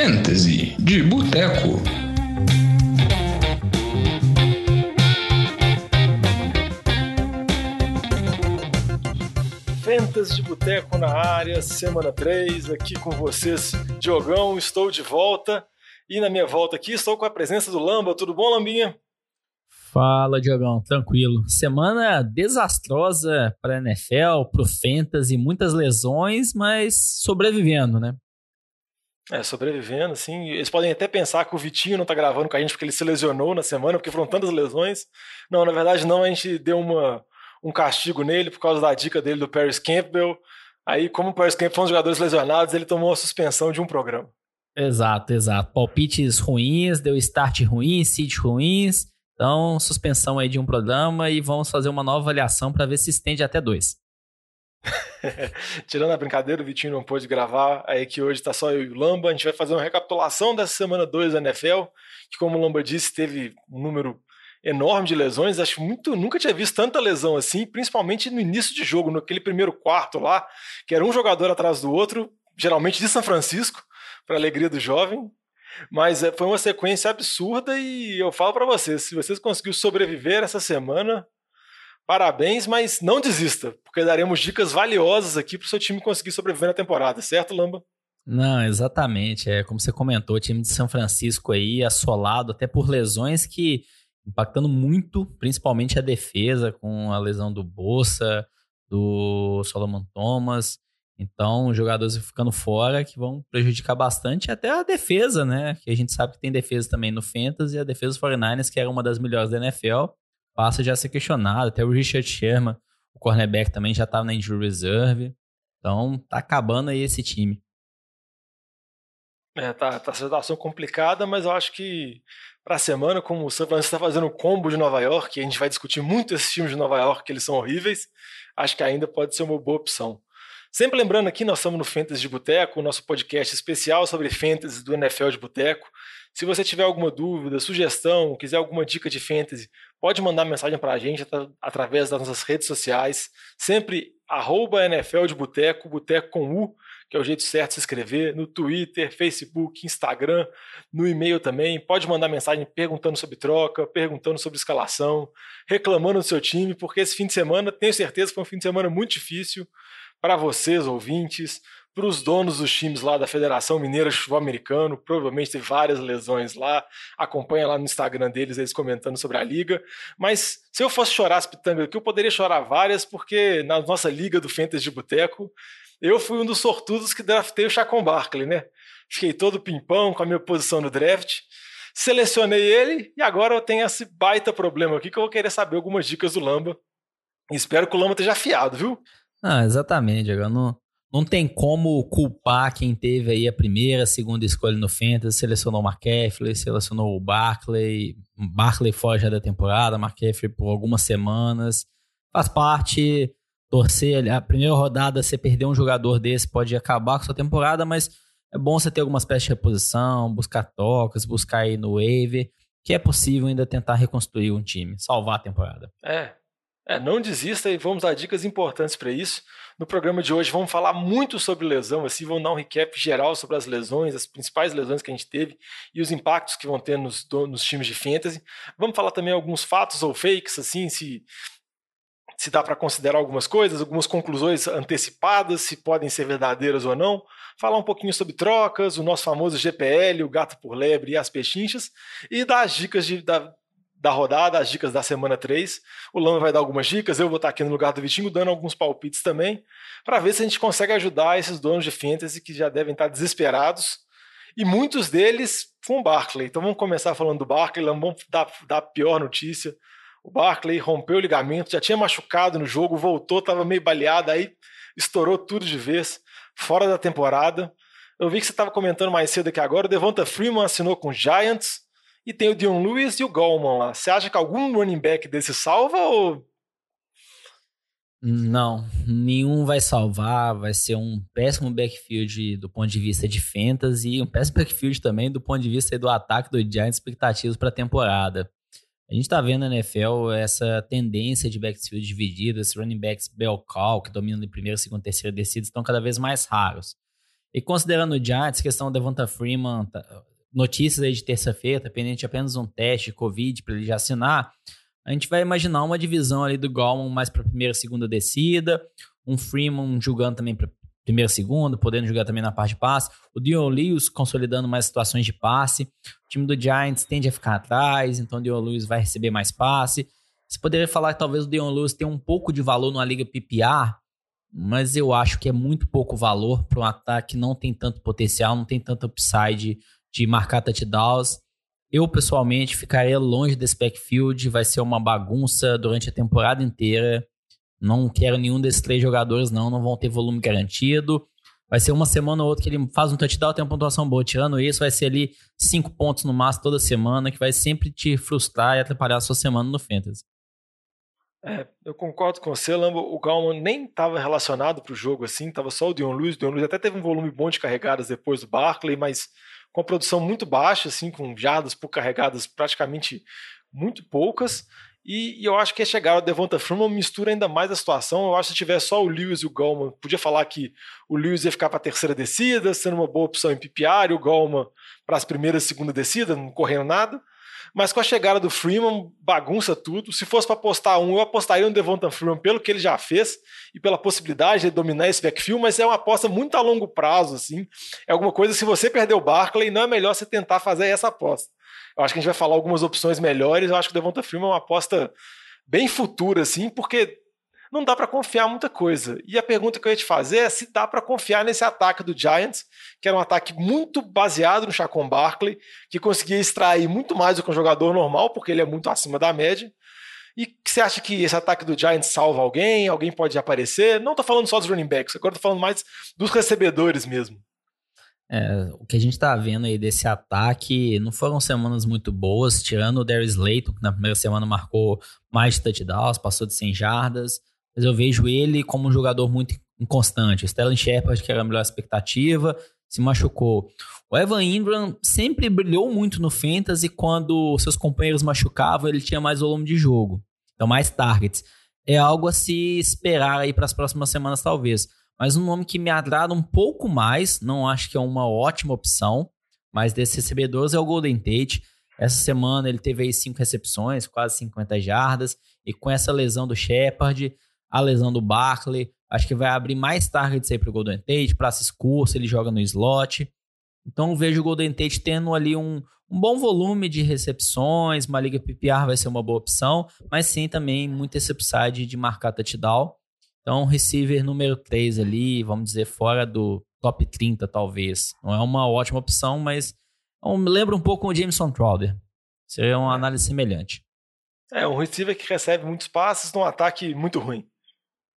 Fantasy de Boteco. Fantasy de Boteco na área, semana 3, aqui com vocês, Diogão, estou de volta. E na minha volta aqui estou com a presença do Lamba. Tudo bom, Lambinha? Fala, Diogão, tranquilo. Semana desastrosa para a NFL, para o Fantasy, muitas lesões, mas sobrevivendo, né? É, sobrevivendo, assim. Eles podem até pensar que o Vitinho não tá gravando com a gente porque ele se lesionou na semana, porque foram tantas lesões. Não, na verdade não, a gente deu uma, um castigo nele por causa da dica dele do Paris Campbell. Aí, como o Paris Campbell foi um dos jogadores lesionados, ele tomou a suspensão de um programa. Exato, exato. Palpites ruins, deu start ruim, seed ruins. Então, suspensão aí de um programa e vamos fazer uma nova avaliação para ver se estende até dois. Tirando a brincadeira, o Vitinho não pôde gravar, aí que hoje está só eu e o Lamba. A gente vai fazer uma recapitulação dessa semana 2 da NFL, que, como o Lamba disse, teve um número enorme de lesões. Acho muito, nunca tinha visto tanta lesão assim, principalmente no início de jogo, naquele primeiro quarto lá, que era um jogador atrás do outro, geralmente de São Francisco, para alegria do jovem. Mas é, foi uma sequência absurda e eu falo para vocês, se vocês conseguiram sobreviver essa semana, parabéns, mas não desista, porque daremos dicas valiosas aqui para o seu time conseguir sobreviver na temporada, certo, Lamba? Não, exatamente. É como você comentou, o time de São Francisco aí assolado até por lesões que impactando muito, principalmente a defesa, com a lesão do Bolsa, do Solomon Thomas. Então, jogadores ficando fora que vão prejudicar bastante até a defesa, né? Que a gente sabe que tem defesa também no Fantasy a defesa dos 49ers, que era uma das melhores da NFL, passa já a ser questionada. Até o Richard Sherman, o cornerback também já estava na injury reserve. Então, tá acabando aí esse time. É, tá, tá situação complicada, mas eu acho que para a semana, como o San Francisco está fazendo o combo de Nova York, e a gente vai discutir muito esses times de Nova York, que eles são horríveis, acho que ainda pode ser uma boa opção. Sempre lembrando aqui, nós estamos no Fantasy de Boteco, o nosso podcast especial sobre Fantasy do NFL de Boteco. Se você tiver alguma dúvida, sugestão, quiser alguma dica de Fantasy, pode mandar mensagem para a gente através das nossas redes sociais, sempre arroba NFL de Boteco, Boteco com U, que é o jeito certo de se inscrever, no Twitter, Facebook, Instagram, no e-mail também. Pode mandar mensagem perguntando sobre troca, perguntando sobre escalação, reclamando do seu time, porque esse fim de semana, tenho certeza, foi um fim de semana muito difícil para vocês, ouvintes, para os donos dos times lá da Federação Mineira de Futebol Americano, provavelmente teve várias lesões lá, acompanha lá no Instagram deles eles comentando sobre a liga, mas se eu fosse chorar as pitangas aqui, eu poderia chorar várias, porque na nossa liga do Fantasy de Boteco, eu fui um dos sortudos que draftei o Chacon Barkley, né? Fiquei todo pimpão com a minha posição no draft, selecionei ele e agora eu tenho esse baita problema aqui que eu vou querer saber algumas dicas do Lamba. Espero que o Lamba esteja afiado, viu? Ah, exatamente, Diego. Não, não tem como culpar quem teve aí a primeira, a segunda escolha no Fantasy, selecionou o McCaffrey, selecionou o Barkley, Barkley fora já da temporada, McCaffrey por algumas semanas. Faz parte, torcer, a primeira rodada você perder um jogador desse pode acabar com a sua temporada, mas é bom você ter algumas peças de reposição, buscar tocas, buscar aí no waiver, que é possível ainda tentar reconstruir um time, salvar a temporada. É, é, não desista e vamos dar dicas importantes para isso. No programa de hoje vamos falar muito sobre lesão, assim, vamos dar um recap geral sobre as lesões, as principais lesões que a gente teve e os impactos que vão ter nos, nos times de fantasy. Vamos falar também alguns fatos ou fakes, assim, se, se dá para considerar algumas coisas, algumas conclusões antecipadas, se podem ser verdadeiras ou não. Falar um pouquinho sobre trocas, o nosso famoso GPL, o gato por lebre e as pechinchas, e dar as dicas de, da, da rodada, as dicas da semana 3. O Lama vai dar algumas dicas, eu vou estar aqui no lugar do Vitinho dando alguns palpites também, para ver se a gente consegue ajudar esses donos de fantasy que já devem estar desesperados. E muitos deles com o Barkley. Então vamos começar falando do Barkley, vamos dar, dar a pior notícia. O Barkley rompeu o ligamento, já tinha machucado no jogo, voltou, estava meio baleado, aí estourou tudo de vez, fora da temporada. Eu vi que você estava comentando mais cedo aqui agora, o Devonta Freeman assinou com os Giants, e tem o Dion Lewis e o Goldman lá. Você acha que algum running back desse salva ou. Não, nenhum vai salvar. Vai ser um péssimo backfield do ponto de vista de fantasy e um péssimo backfield também do ponto de vista do ataque do Giants, expectativas para a temporada. A gente está vendo na NFL essa tendência de backfield dividido, esses running backs bell call, que dominam em primeira, segunda, terceira descida, estão cada vez mais raros. E considerando o Giants, questão da Devonta Freeman, tá, notícias aí de terça-feira, tá pendente apenas um teste Covid para ele já assinar, a gente vai imaginar uma divisão ali do Gallman mais para primeira, segunda descida, um Freeman jogando também para primeira, segunda, podendo jogar também na parte de passe, o Dion Lewis consolidando mais situações de passe, o time do Giants tende a ficar atrás, então o Dion Lewis vai receber mais passe. Você poderia falar que talvez o Dion Lewis tenha um pouco de valor numa liga PPR, mas eu acho que é muito pouco valor para um ataque que não tem tanto potencial, não tem tanto upside de marcar touchdowns. Eu, pessoalmente, ficaria longe desse backfield. Vai ser uma bagunça durante a temporada inteira. Não quero nenhum desses três jogadores, não. Não vão ter volume garantido. Vai ser uma semana ou outra que ele faz um touchdown, tem uma pontuação boa. Tirando isso, vai ser ali cinco pontos no máximo toda semana, que vai sempre te frustrar e atrapalhar a sua semana no Fantasy. É, eu concordo com você, Lambo. O Galman nem estava relacionado para o jogo assim, estava só o Dion Lewis. O Dion Lewis até teve um volume bom de carregadas depois do Barkley, mas com a produção muito baixa, assim, com jardas por carregadas praticamente muito poucas. E, e, eu acho que a chegada do Devonta Freeman mistura ainda mais a situação. Eu acho que se tiver só o Lewis e o Gallman, podia falar que o Lewis ia ficar para a terceira descida, sendo uma boa opção em PPR, e o Gallman para as primeiras e segunda descida, não correndo nada. Mas com a chegada do Freeman, bagunça tudo. Se fosse para apostar um, eu apostaria no Devonta Freeman pelo que ele já fez e pela possibilidade de dominar esse backfield, mas é uma aposta muito a longo prazo, assim. É alguma coisa, se você perder o Barkley, não é melhor você tentar fazer essa aposta. Eu acho que a gente vai falar algumas opções melhores. Eu acho que o Devonta Freeman é uma aposta bem futura, assim, porque não dá para confiar muita coisa. E a pergunta que eu ia te fazer é se dá para confiar nesse ataque do Giants, que era um ataque muito baseado no Chacon Barkley, que conseguia extrair muito mais do que um jogador normal, porque ele é muito acima da média. E você acha que esse ataque do Giants salva alguém? Alguém pode aparecer? Não estou falando só dos running backs, agora estou falando mais dos recebedores mesmo. É, o que a gente está vendo aí desse ataque não foram semanas muito boas, tirando o Darius Layton, que na primeira semana marcou mais de touchdowns, passou de 100 jardas mas eu vejo ele como um jogador muito inconstante. O Stellan Shepard, que era a melhor expectativa, se machucou. O Evan Ingram sempre brilhou muito no Fantasy quando seus companheiros machucavam, ele tinha mais volume de jogo. Então, mais targets. É algo a se esperar aí para as próximas semanas, talvez. Mas um nome que me agrada um pouco mais, não acho que é uma ótima opção, mas desses recebedores é o Golden Tate. Essa semana ele teve aí cinco recepções, quase 50 jardas, e com essa lesão do Shepard, a lesão do Barkley. Acho que vai abrir mais targets aí para o Golden Tate, praças curtas, ele joga no slot. Então vejo o Golden Tate tendo ali um, um bom volume de recepções, uma liga PPR vai ser uma boa opção, mas sim também muito esse upside de marcar touchdown. Então, receiver número 3 ali, vamos dizer, fora do top 30, talvez. Não é uma ótima opção, mas me lembra um pouco o Jameson Crowder. Seria uma análise semelhante. É, um receiver que recebe muitos passes num ataque muito ruim.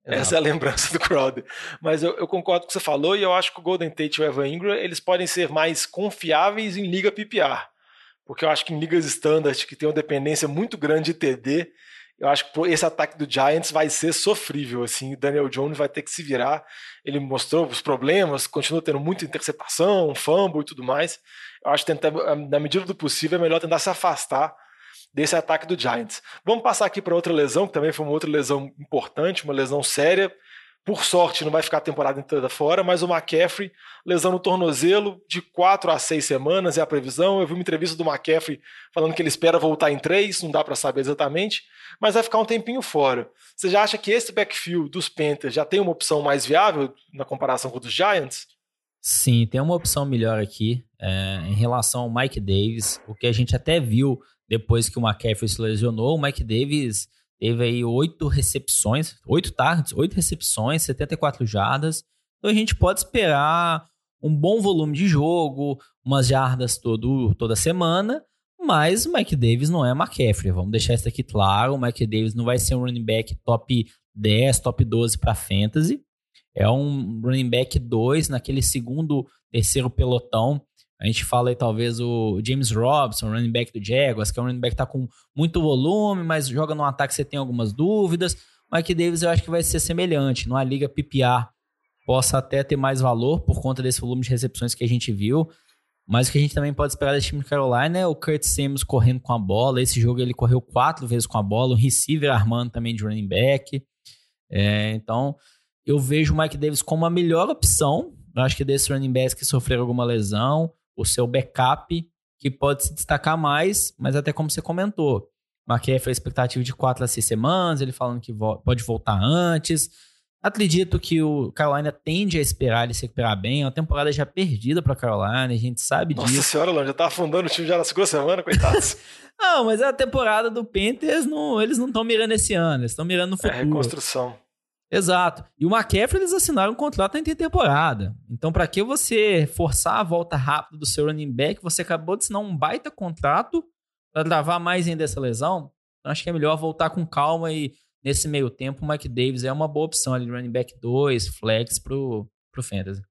Exato. Essa é a lembrança do Crowder. Mas eu, eu, concordo com o que você falou e eu acho que o Golden Tate e o Evan Ingram eles podem ser mais confiáveis em liga PPR. Porque eu acho que em ligas standard, que tem uma dependência muito grande de TD, eu acho que esse ataque do Giants vai ser sofrível. Assim, Daniel Jones vai ter que se virar. Ele mostrou os problemas, continua tendo muita interceptação, fumble e tudo mais. Eu acho que tentar, na medida do possível, é melhor tentar se afastar desse ataque do Giants. Vamos passar aqui para outra lesão, que também foi uma outra lesão importante, uma lesão séria. Por sorte, não vai ficar a temporada inteira fora, mas o McCaffrey, lesão no tornozelo, de quatro a seis semanas é a previsão. Eu vi uma entrevista do McCaffrey falando que ele espera voltar em três, não dá para saber exatamente, mas vai ficar um tempinho fora. Você já acha que esse backfield dos Panthers já tem uma opção mais viável na comparação com o dos Giants? Sim, tem uma opção melhor aqui é, em relação ao Mike Davis, o que a gente até viu depois que o McCaffrey se lesionou, o Mike Davis teve aí oito recepções, oito targets, oito recepções, 74 jardas. Então a gente pode esperar um bom volume de jogo, umas jardas todo, toda semana, mas o Mike Davis não é McCaffrey. Vamos deixar isso aqui claro. O Mike Davis não vai ser um running back top 10, top 12 para fantasy. É um running back 2 naquele segundo, terceiro pelotão a gente fala aí talvez o James Robson, running back do Jaguars, que é um running back que tá com muito volume, mas joga no ataque você tem algumas dúvidas. O Mike Davis eu acho que vai ser semelhante. Numa liga PPR possa até ter mais valor por conta desse volume de recepções que a gente viu. Mas o que a gente também pode esperar desse time de Carolina é o Kurt Simmons correndo com a bola. Esse jogo ele correu quatro vezes com a bola. O receiver armando também de running back. É, então, eu vejo o Mike Davis como a melhor opção Eu acho que desses running backs que sofreram alguma lesão, o seu backup que pode se destacar mais, mas até como você comentou. McCaffrey a expectativa de 4 a 6 semanas, ele falando que pode voltar antes. Acredito que o Carolina tende a esperar ele se recuperar bem. É uma temporada já perdida para Carolina, a gente sabe Nossa disso. Nossa senhora, Lon, já tá afundando o time já na segunda semana, coitados. não, mas a temporada do Panthers, não, eles não estão mirando esse ano, eles estão mirando no é futuro. É reconstrução. Exato. E o McCaffrey, eles assinaram um contrato em temporada. Então, para que você forçar a volta rápida do seu running back, você acabou de assinar um baita contrato para travar mais ainda essa lesão? Então, acho que é melhor voltar com calma e nesse meio tempo o Mike Davis é uma boa opção ali, running back 2, flex pro, pro Fantasy.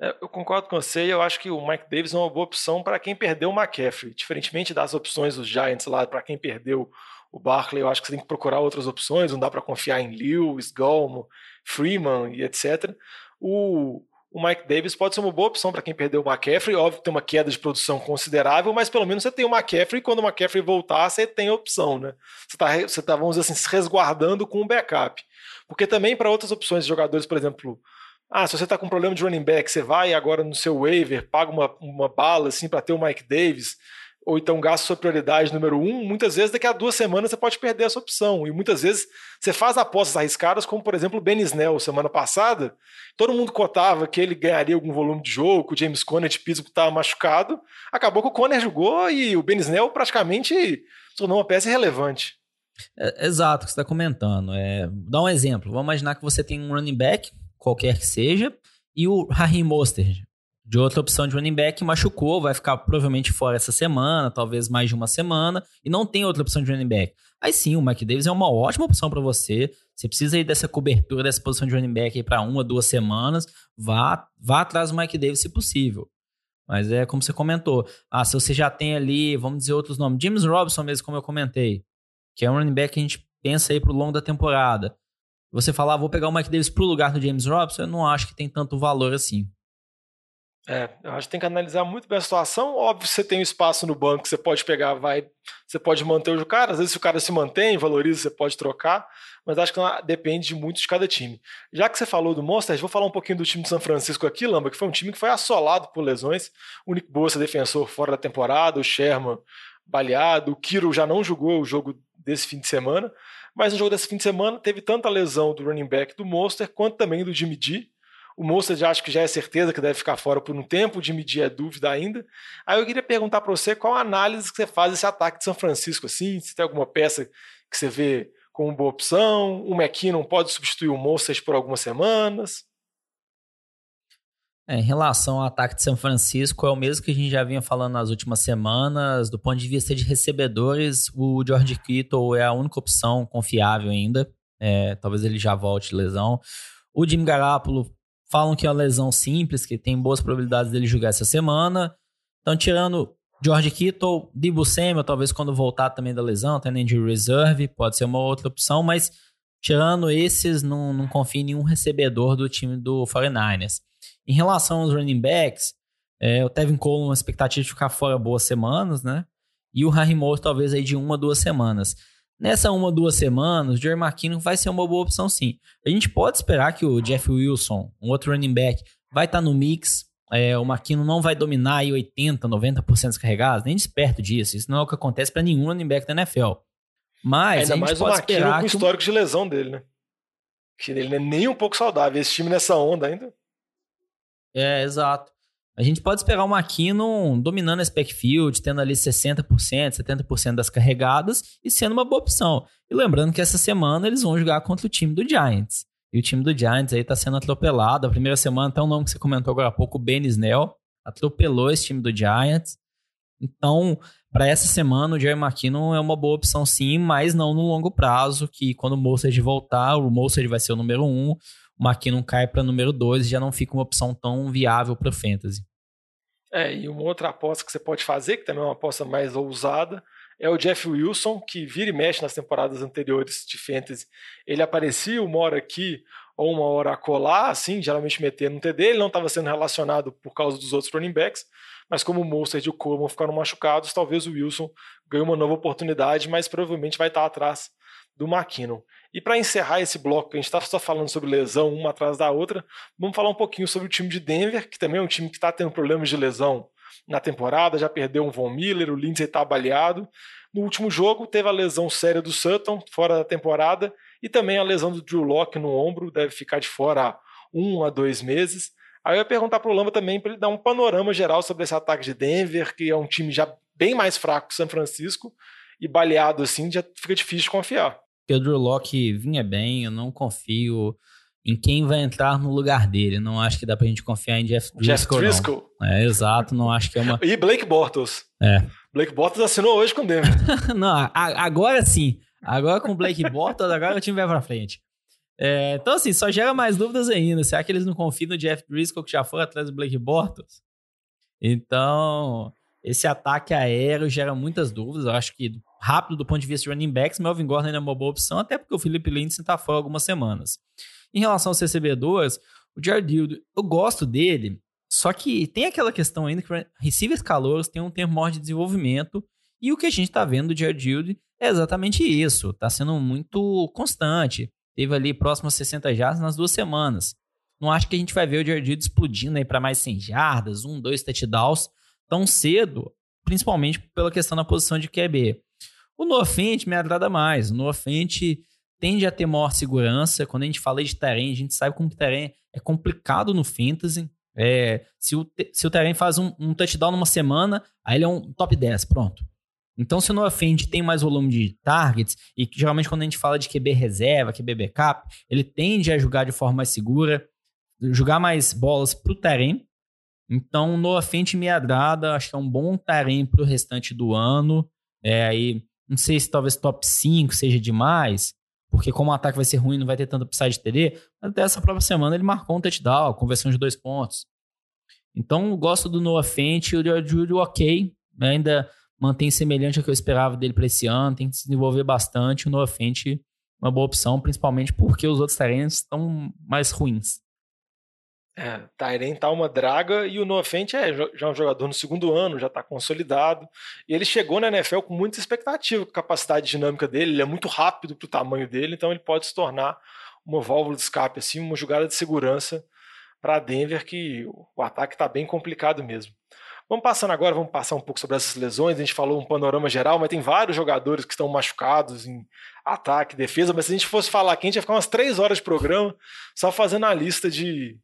É, eu concordo com você e eu acho que o Mike Davis é uma boa opção para quem perdeu o McCaffrey. Diferentemente das opções dos Giants lá, para quem perdeu o Barkley, eu acho que você tem que procurar outras opções, não dá para confiar em Lewis, Golmo, Freeman e etc. O, o Mike Davis pode ser uma boa opção para quem perdeu o McCaffrey. Óbvio tem uma queda de produção considerável, mas pelo menos você tem o McCaffrey e quando o McCaffrey voltar, você tem opção, né? Você está, você tá, vamos dizer assim, se resguardando com um backup. Porque também para outras opções de jogadores, por exemplo, ah, se você está com um problema de running back, você vai agora no seu waiver, paga uma, uma bala assim para ter o Mike Davis ou então gasta sua prioridade número um, muitas vezes daqui a duas semanas você pode perder essa opção. E muitas vezes você faz apostas arriscadas, como por exemplo o Ben Snell semana passada. Todo mundo cotava que ele ganharia algum volume de jogo, que o James Conner de Pittsburgh estava machucado. Acabou que o Conner jogou e o Ben Snell praticamente tornou uma peça irrelevante. É, exato, o que você está comentando. É, dá um exemplo. Vamos imaginar que você tem um running back, qualquer que seja, e o Raheem Mostert de outra opção de running back machucou, vai ficar provavelmente fora essa semana, talvez mais de uma semana, e não tem outra opção de running back. Aí sim, o Mike Davis é uma ótima opção para você. Você precisa aí dessa cobertura, dessa posição de running back para uma, duas semanas, vá, vá atrás do Mike Davis se possível. Mas é como você comentou. Ah, se você já tem ali, vamos dizer outros nomes, James Robinson mesmo, como eu comentei, que é um running back que a gente pensa aí pro longo da temporada. Você falar, ah, vou pegar o Mike Davis pro lugar do James Robinson, eu não acho que tem tanto valor assim. É, eu acho que tem que analisar muito bem a situação. Óbvio, você tem um espaço no banco, você pode pegar, vai, você pode manter o cara. Às vezes, se o cara se mantém, valoriza, você pode trocar. Mas acho que depende muito de cada time. Já que você falou do Monsters, vou falar um pouquinho do time de São Francisco aqui, Lamba, que foi um time que foi assolado por lesões. O Nick Bosa, defensor, fora da temporada, o Sherman baleado, o Kiro já não jogou o jogo desse fim de semana. Mas no jogo desse fim de semana teve tanta lesão do running back do Monster quanto também do Jimmy D o Moça já acho que já é certeza que deve ficar fora por um tempo, de medir é dúvida ainda. Aí eu queria perguntar para você qual a análise que você faz desse ataque de São Francisco, assim, se tem alguma peça que você vê como boa opção, o McKinnon pode substituir o Moças por algumas semanas. É, em relação ao ataque de São Francisco, é o mesmo que a gente já vinha falando nas últimas semanas. Do ponto de vista de recebedores, o George Kittle é a única opção confiável ainda. É, talvez ele já volte lesão. O Jim Garoppolo Falam que é uma lesão simples, que tem boas probabilidades dele jogar essa semana. Então, tirando George Kittle, Debo Samuel, talvez quando voltar também da lesão, tendo injury reserve, pode ser uma outra opção, mas tirando esses, não, não confio em nenhum recebedor do time do 49ers. Em relação aos running backs, é, o Tevin Coleman, uma expectativa de ficar fora boas semanas, né? E o Harry Moore, talvez aí de uma, duas semanas. Nessa uma, duas semanas, o Jerry McKinnon vai ser uma boa opção sim. A gente pode esperar que o Jeff Wilson, um outro running back, vai estar tá no mix. É, o McKinnon não vai dominar aí 80%, 90% das carregadas, nem desperto disso. Isso não é o que acontece para nenhum running back da NFL. Mas Ainda a gente mais pode o McKinnon com o histórico de lesão dele, né? Que ele não é nem um pouco saudável. Esse time nessa onda ainda. É, exato. A gente pode esperar o McKinnon dominando esse backfield, tendo ali 60%, 70% das carregadas e sendo uma boa opção. E lembrando que essa semana eles vão jogar contra o time do Giants. E o time do Giants aí tá sendo atropelado. A primeira semana, até o nome que você comentou agora há pouco, o Ben Snell, atropelou esse time do Giants. Então, para essa semana, o Jerry McKinnon é uma boa opção sim, mas não no longo prazo, que quando o Mostert voltar, o Mostert vai ser o número um, o McKinnon cai para número 2 e já não fica uma opção tão viável para o Fantasy. É, e uma outra aposta que você pode fazer, que também é uma aposta mais ousada, é o Jeff Wilson, que vira e mexe nas temporadas anteriores de Fantasy. Ele aparecia uma hora aqui ou uma hora a colar, assim, geralmente metendo no TD. Ele não estava sendo relacionado por causa dos outros running backs, mas como o Mostert e o Coleman ficaram machucados, talvez o Wilson ganhe uma nova oportunidade, mas provavelmente vai estar atrás do McKinnon. E para encerrar esse bloco, que a gente está só falando sobre lesão uma atrás da outra, vamos falar um pouquinho sobre o time de Denver, que também é um time que está tendo problemas de lesão na temporada, já perdeu um Von Miller, o Lindsay está baleado. No último jogo, teve a lesão séria do Sutton, fora da temporada, e também a lesão do Drew Locke no ombro, deve ficar de fora há um a dois meses. Aí eu ia perguntar para o Lamba também para ele dar um panorama geral sobre esse ataque de Denver, que é um time já bem mais fraco que São Francisco, e baleado assim já fica difícil de confiar. Porque o Drew Locke vinha bem, eu não confio em quem vai entrar no lugar dele. Não acho que dá pra gente confiar em Jeff Driscoll. Jeff Driscoll. Não. É, exato, não acho que é uma. E Blake Bortles. É. Blake Bortles assinou hoje com o Denver. não, agora sim. Agora com o Blake Bortles, agora o time vai pra frente. É, então, assim, só gera mais dúvidas ainda. Será que eles não confiam no Jeff Driscoll que já foi atrás do Blake Bortles? Então, esse ataque aéreo gera muitas dúvidas. Eu acho que rápido do ponto de vista de running backs, Melvin Gordon ainda é uma boa opção, até porque o Philip Lindsay está fora algumas semanas. Em relação aos recebedores, o Jared Hill, eu gosto dele, só que tem aquela questão ainda que receivers calouros têm um tempo maior de desenvolvimento e o que a gente está vendo do Jared Hill é exatamente isso. Está sendo muito constante. Teve ali próximo a 60 jardas nas duas semanas. Não acho que a gente vai ver o Jared Hill explodindo aí para mais 100 jardas, um, dois touchdowns tão cedo, principalmente pela questão da posição de QB. O Noah Fent me agrada mais. O Noah Fent tende a ter maior segurança. Quando a gente fala de terreno, a gente sabe como que terreno é complicado no fantasy. É, se, o, se o terreno faz um, um, touchdown numa semana, aí ele é um top 10, pronto. Então, se o Noah Fent tem mais volume de targets, e geralmente quando a gente fala de QB reserva, QB backup, ele tende a jogar de forma mais segura, jogar mais bolas pro terreno. Então, o Noah Fent me agrada, acho que é um bom terreno pro restante do ano. É, aí, não sei se talvez top 5 seja demais, porque como o ataque vai ser ruim, não vai ter tanto upside de TD, até essa própria semana ele marcou um touchdown, conversão de dois pontos. Então, gosto do Noah Fent, o George ok, ainda mantém semelhante ao que eu esperava dele para esse ano, tem que se desenvolver bastante, o Noah Fent uma boa opção, principalmente porque os outros terrenos estão mais ruins. É, Tyren tá uma draga e o Noah Fent é já um jogador no segundo ano, já está consolidado. E ele chegou na NFL com muita expectativa, com a capacidade dinâmica dele, ele é muito rápido para o tamanho dele, então ele pode se tornar uma válvula de escape, assim, uma jogada de segurança para Denver, que o ataque está bem complicado mesmo. Vamos passando agora, vamos passar um pouco sobre essas lesões. A gente falou um panorama geral, mas tem vários jogadores que estão machucados em ataque, defesa. Mas se a gente fosse falar aqui, a gente ia ficar umas três horas de programa só fazendo a lista de,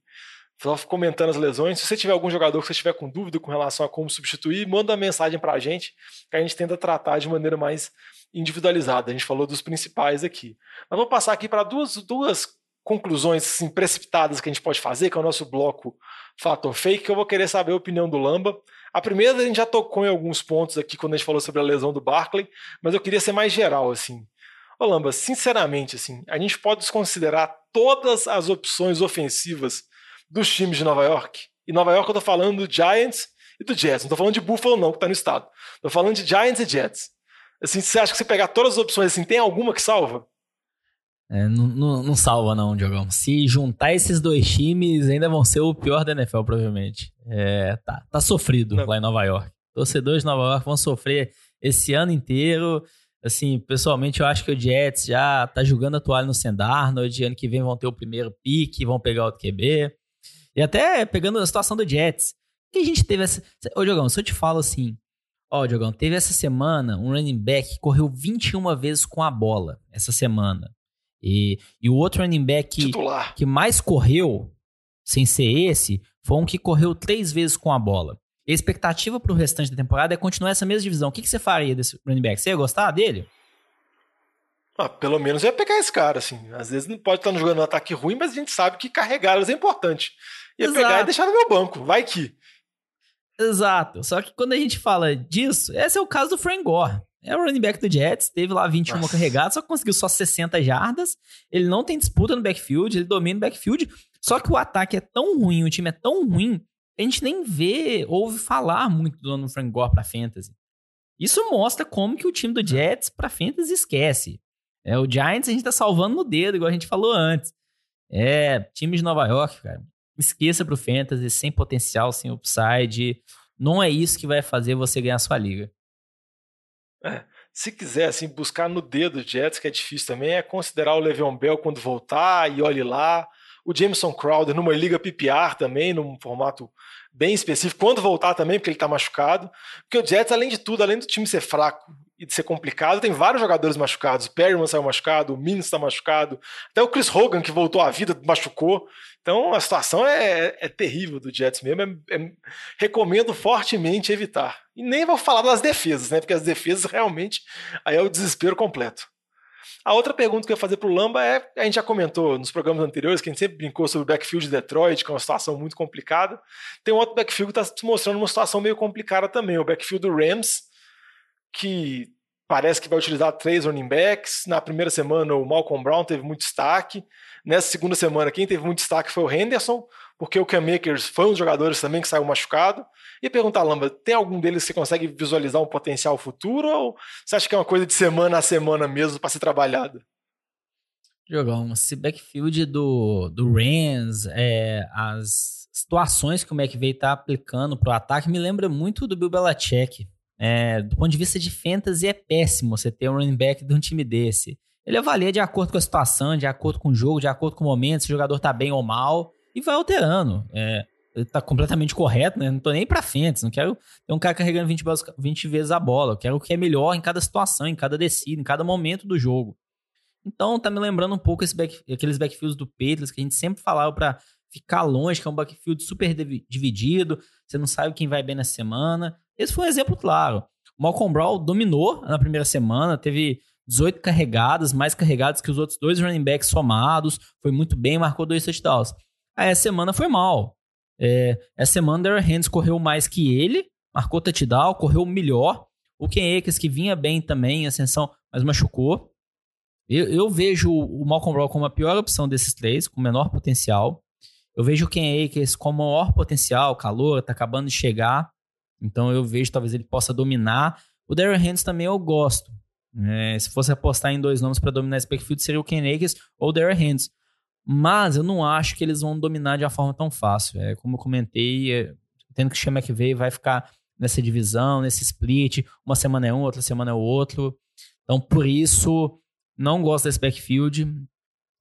só comentando as lesões. Se você tiver algum jogador que você estiver com dúvida com relação a como substituir, manda uma mensagem para a gente, que a gente tenta tratar de maneira mais individualizada. A gente falou dos principais aqui. Mas vou passar aqui para duas, duas conclusões assim, precipitadas que a gente pode fazer, que é o nosso bloco Fator Fake, que eu vou querer saber a opinião do Lamba. A primeira a gente já tocou em alguns pontos aqui quando a gente falou sobre a lesão do Barkley, mas eu queria ser mais geral, assim. Ô Lamba, sinceramente, assim, a gente pode desconsiderar todas as opções ofensivas dos times de Nova York. E Nova York eu tô falando do Giants e do Jets. Não tô falando de Buffalo, não, que tá no estado. Tô falando de Giants e Jets. Assim, você acha que você pegar todas as opções assim, tem alguma que salva? É, não, não, não, salva, não, Diogão. Se juntar esses dois times, ainda vão ser o pior da NFL, provavelmente. É, tá, tá sofrido não. lá em Nova York. Torcedores de Nova York vão sofrer esse ano inteiro. Assim, pessoalmente, eu acho que o Jets já tá jogando a toalha no Sendarnold. Ano que vem vão ter o primeiro pique, vão pegar o QB. E até pegando a situação do Jets. Que a gente teve essa. Ô, Diogão, se eu te falo assim. Ó, Diogão, teve essa semana um running back que correu 21 vezes com a bola. Essa semana. E, e o outro running back que, que mais correu, sem ser esse, foi um que correu três vezes com a bola. a expectativa para o restante da temporada é continuar essa mesma divisão. O que, que você faria desse running back? Você ia gostar dele? Ah, pelo menos ia pegar esse cara, assim. Às vezes não pode estar jogando um ataque ruim, mas a gente sabe que carregá-los é importante. Ia Exato. pegar e deixar no meu banco. Vai que. Exato. Só que quando a gente fala disso, esse é o caso do Frank Gore. É o running back do Jets, teve lá 21 Nossa. carregadas, só conseguiu só 60 jardas. Ele não tem disputa no backfield, ele domina o backfield. Só que o ataque é tão ruim, o time é tão ruim, a gente nem vê, ouve falar muito do nome Frank Gore pra Fantasy. Isso mostra como que o time do Jets pra Fantasy esquece. É, o Giants a gente tá salvando no dedo, igual a gente falou antes. É, time de Nova York, cara. Esqueça pro Fantasy, sem potencial, sem upside. Não é isso que vai fazer você ganhar sua liga. É. se quiser assim buscar no dedo Jets, que é difícil também, é considerar o Le'Veon Bell quando voltar e olhe lá. O Jameson Crowder numa liga PPR também, num formato bem específico, quando voltar também, porque ele está machucado. Porque o Jets, além de tudo, além do time ser fraco e de ser complicado, tem vários jogadores machucados. O Perryman saiu machucado, o Minos está machucado, até o Chris Hogan, que voltou à vida, machucou. Então a situação é, é terrível do Jets mesmo. É, é, recomendo fortemente evitar. E nem vou falar das defesas, né? Porque as defesas realmente aí é o desespero completo. A outra pergunta que eu ia fazer para o Lamba é: a gente já comentou nos programas anteriores, que a gente sempre brincou sobre o backfield de Detroit, que é uma situação muito complicada. Tem um outro backfield que está se mostrando uma situação meio complicada também, o backfield do Rams, que parece que vai utilizar três running backs. Na primeira semana, o Malcolm Brown teve muito destaque. Nessa segunda semana, quem teve muito destaque foi o Henderson, porque o Cam Makers foi um dos jogadores também que saiu machucado. E perguntar, Lamba, tem algum deles que você consegue visualizar um potencial futuro ou você acha que é uma coisa de semana a semana mesmo para ser trabalhada? Jogão, esse backfield do, do Rams, é, as situações que o McVay está aplicando para o ataque me lembra muito do Bill Belichick. É, do ponto de vista de fantasy, é péssimo você ter um running back de um time desse. Ele avalia de acordo com a situação, de acordo com o jogo, de acordo com o momento, se o jogador tá bem ou mal, e vai alterando. É, tá completamente correto, né? Não tô nem pra fantasy, não quero ter um cara carregando 20, 20 vezes a bola. Eu quero o que é melhor em cada situação, em cada descida, em cada momento do jogo. Então tá me lembrando um pouco back, aqueles backfields do Patriots que a gente sempre falava para ficar longe, que é um backfield super dividido, você não sabe quem vai bem na semana. Esse foi um exemplo claro. O Malcolm Brown dominou na primeira semana, teve 18 carregadas, mais carregadas que os outros dois running backs somados, foi muito bem, marcou dois touchdowns. Aí essa semana foi mal. É, essa semana Darren Hands correu mais que ele, marcou touchdown, correu melhor. O Ken Akers, que vinha bem também ascensão, mas machucou. Eu, eu, vejo o Malcolm Brown como a pior opção desses três, com menor potencial. Eu vejo o Ken Akers como o maior potencial, calor, tá acabando de chegar. Então eu vejo talvez ele possa dominar. O Darren Hands também eu gosto. É, se fosse apostar em dois nomes para dominar esse backfield, seria o Ken Akers ou o Darren Hands. Mas eu não acho que eles vão dominar de uma forma tão fácil. É, como eu comentei, é, tendo que o Sean McVay vai ficar nessa divisão, nesse split. Uma semana é um, outra semana é o outro. Então, por isso, não gosto desse backfield.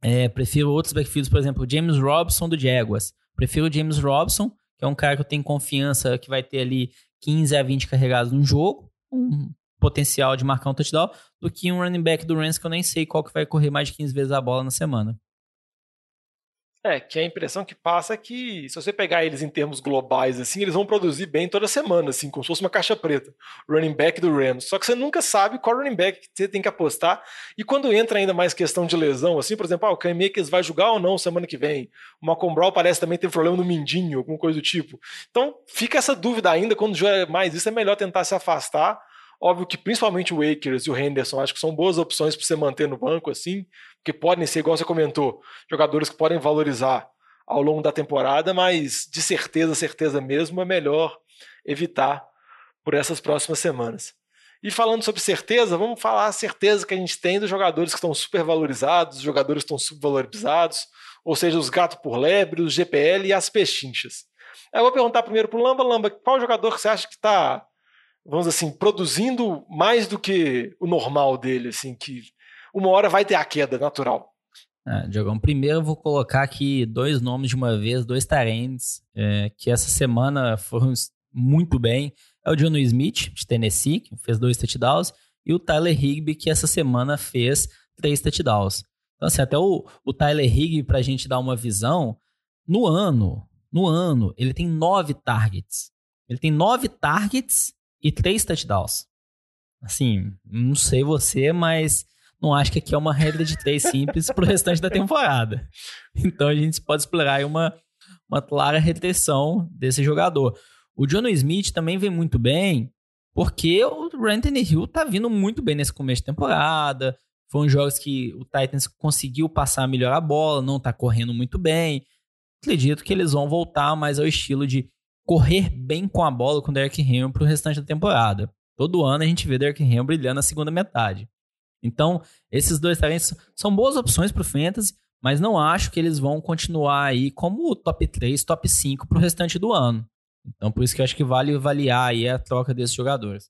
É, prefiro outros backfields, por exemplo, James Robson do Jaguars. Prefiro o James Robson, que é um cara que eu tenho confiança que vai ter ali 15 a 20 carregados no jogo, um potencial de marcar um touchdown, do que um running back do Rams que eu nem sei qual que vai correr mais de 15 vezes a bola na semana. É, que a impressão que passa é que se você pegar eles em termos globais, assim, eles vão produzir bem toda semana, assim, como se fosse uma caixa preta. Running back do Rams. Só que você nunca sabe qual running back que você tem que apostar. E quando entra ainda mais questão de lesão, assim, por exemplo, ah, o Cam Makers vai jogar ou não semana que vem. O Malcolm Brown parece também ter problema no mindinho, alguma coisa do tipo. Então fica essa dúvida ainda, quando joga mais isso, é melhor tentar se afastar Óbvio que principalmente o Akers e o Henderson acho que são boas opções para você manter no banco, assim, porque podem ser, igual você comentou, jogadores que podem valorizar ao longo da temporada, mas de certeza, certeza mesmo, é melhor evitar por essas próximas semanas. E falando sobre certeza, vamos falar a certeza que a gente tem dos jogadores que estão super valorizados, os jogadores que estão subvalorizados, ou seja, os gatos por lebre, os GPL e as pechinchas. Eu vou perguntar primeiro para o Lamba, Lamba, qual jogador que você acha que está vamos assim, produzindo mais do que o normal dele, assim, que uma hora vai ter a queda natural. Ah, Diogão, primeiro eu vou colocar aqui dois nomes de uma vez, dois tarentes, é, que essa semana foram muito bem. É o John Smith, de Tennessee, que fez dois touchdowns, e o Tyler Higby, que essa semana fez três touchdowns. Então, assim, até o, o Tyler Higby, para a gente dar uma visão, no ano, no ano, ele tem nove targets. Ele tem nove targets e três touchdowns. Assim, não sei você, mas não acho que aqui é uma regra de três simples para o restante da temporada. Então a gente pode explorar uma, uma clara retenção desse jogador. O John Smith também vem muito bem, porque o Anthony Hill tá vindo muito bem nesse começo de temporada. Foram jogos que o Titans conseguiu passar melhor a bola, não tá correndo muito bem. Acredito que eles vão voltar mais ao estilo de correr bem com a bola com o Derrick Henry para o restante da temporada. Todo ano a gente vê Derrick Henry brilhando na segunda metade. Então, esses dois talentos são boas opções para o Fantasy, mas não acho que eles vão continuar aí como top 3, top 5 para o restante do ano. Então, por isso que eu acho que vale avaliar aí a troca desses jogadores.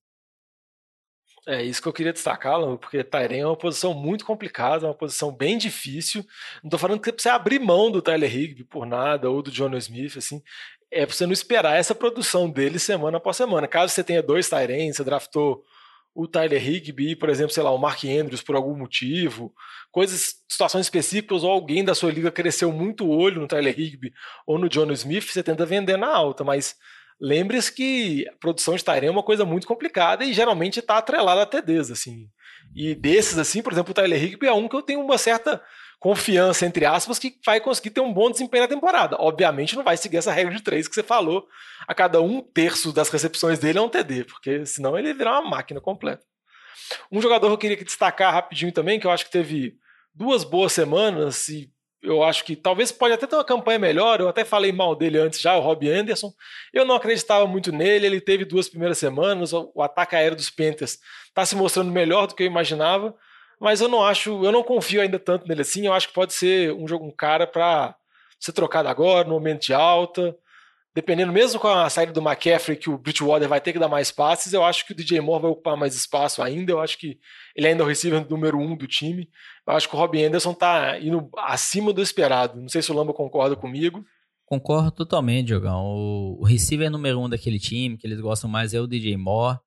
É isso que eu queria destacar, porque Tyren é uma posição muito complicada, é uma posição bem difícil. Não estou falando que você abrir mão do Tyler Higby por nada, ou do John Smith, assim. É pra você não esperar essa produção dele semana após semana. Caso você tenha dois Tyrens, você draftou o Tyler Higby, por exemplo, sei lá, o Mark Andrews por algum motivo, coisas, situações específicas, ou alguém da sua liga cresceu muito o olho no Tyler Higby ou no John Smith, você tenta vender na alta, mas lembre-se que a produção de Tyrene é uma coisa muito complicada e geralmente está atrelada a TDs, assim. E desses, assim, por exemplo, o Tyler Higby é um que eu tenho uma certa confiança, entre aspas, que vai conseguir ter um bom desempenho na temporada. Obviamente não vai seguir essa regra de três que você falou. A cada um terço das recepções dele é um TD, porque senão ele virar uma máquina completa. Um jogador que eu queria destacar rapidinho também, que eu acho que teve duas boas semanas e eu acho que talvez pode até ter uma campanha melhor. Eu até falei mal dele antes já, o Rob Anderson. Eu não acreditava muito nele. Ele teve duas primeiras semanas. O ataque aéreo dos Panthers está se mostrando melhor do que eu imaginava mas eu não acho, eu não confio ainda tanto nele assim. Eu acho que pode ser um jogo um cara para ser trocado agora, no momento de alta. Dependendo, mesmo com a saída do McCaffrey, que o Bridgewater vai ter que dar mais passes, eu acho que o DJ Moore vai ocupar mais espaço ainda. Eu acho que ele ainda é o receiver número um do time. Eu acho que o Robbie Anderson tá indo acima do esperado. Não sei se o Lamba concorda comigo. Concordo totalmente, Diogão. O, receiver número um daquele time, que eles gostam mais, é o DJ Moore.